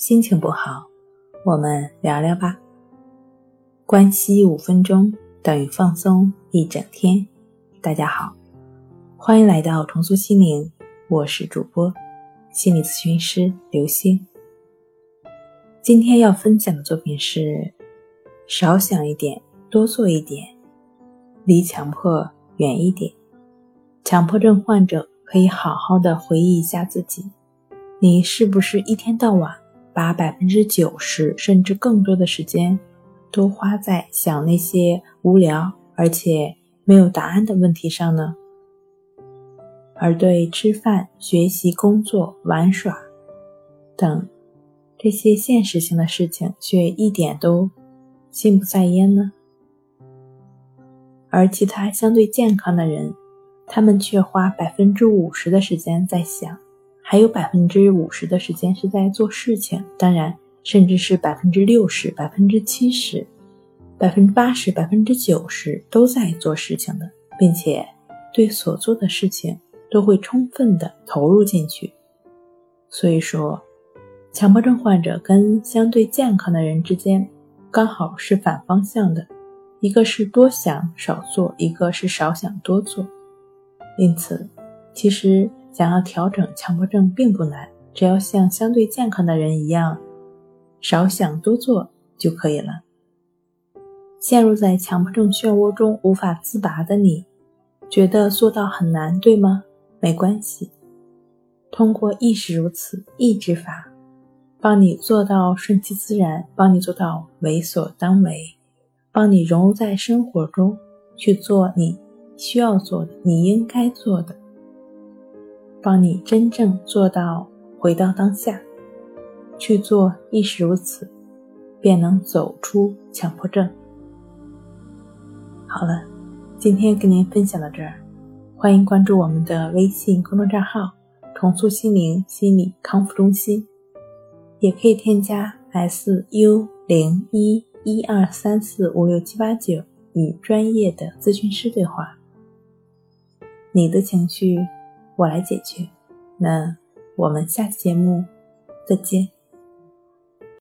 心情不好，我们聊聊吧。关息五分钟等于放松一整天。大家好，欢迎来到重塑心灵，我是主播心理咨询师刘星。今天要分享的作品是：少想一点，多做一点，离强迫远一点。强迫症患者可以好好的回忆一下自己，你是不是一天到晚？把百分之九十甚至更多的时间，都花在想那些无聊而且没有答案的问题上呢？而对吃饭、学习、工作、玩耍等这些现实性的事情，却一点都心不在焉呢？而其他相对健康的人，他们却花百分之五十的时间在想。还有百分之五十的时间是在做事情，当然，甚至是百分之六十、百分之七十、百分之八十、百分之九十都在做事情的，并且对所做的事情都会充分的投入进去。所以说，强迫症患者跟相对健康的人之间刚好是反方向的，一个是多想少做，一个是少想多做。因此，其实。想要调整强迫症并不难，只要像相对健康的人一样，少想多做就可以了。陷入在强迫症漩涡中无法自拔的你，觉得做到很难，对吗？没关系，通过意识如此意志法，帮你做到顺其自然，帮你做到为所当为，帮你融入在生活中去做你需要做的，你应该做的。帮你真正做到回到当下，去做亦是如此，便能走出强迫症。好了，今天跟您分享到这儿，欢迎关注我们的微信公众账号“重塑心灵心理康复中心”，也可以添加 “s u 零一一二三四五六七八九”与专业的咨询师对话。你的情绪。我来解决，那我们下期节目再见。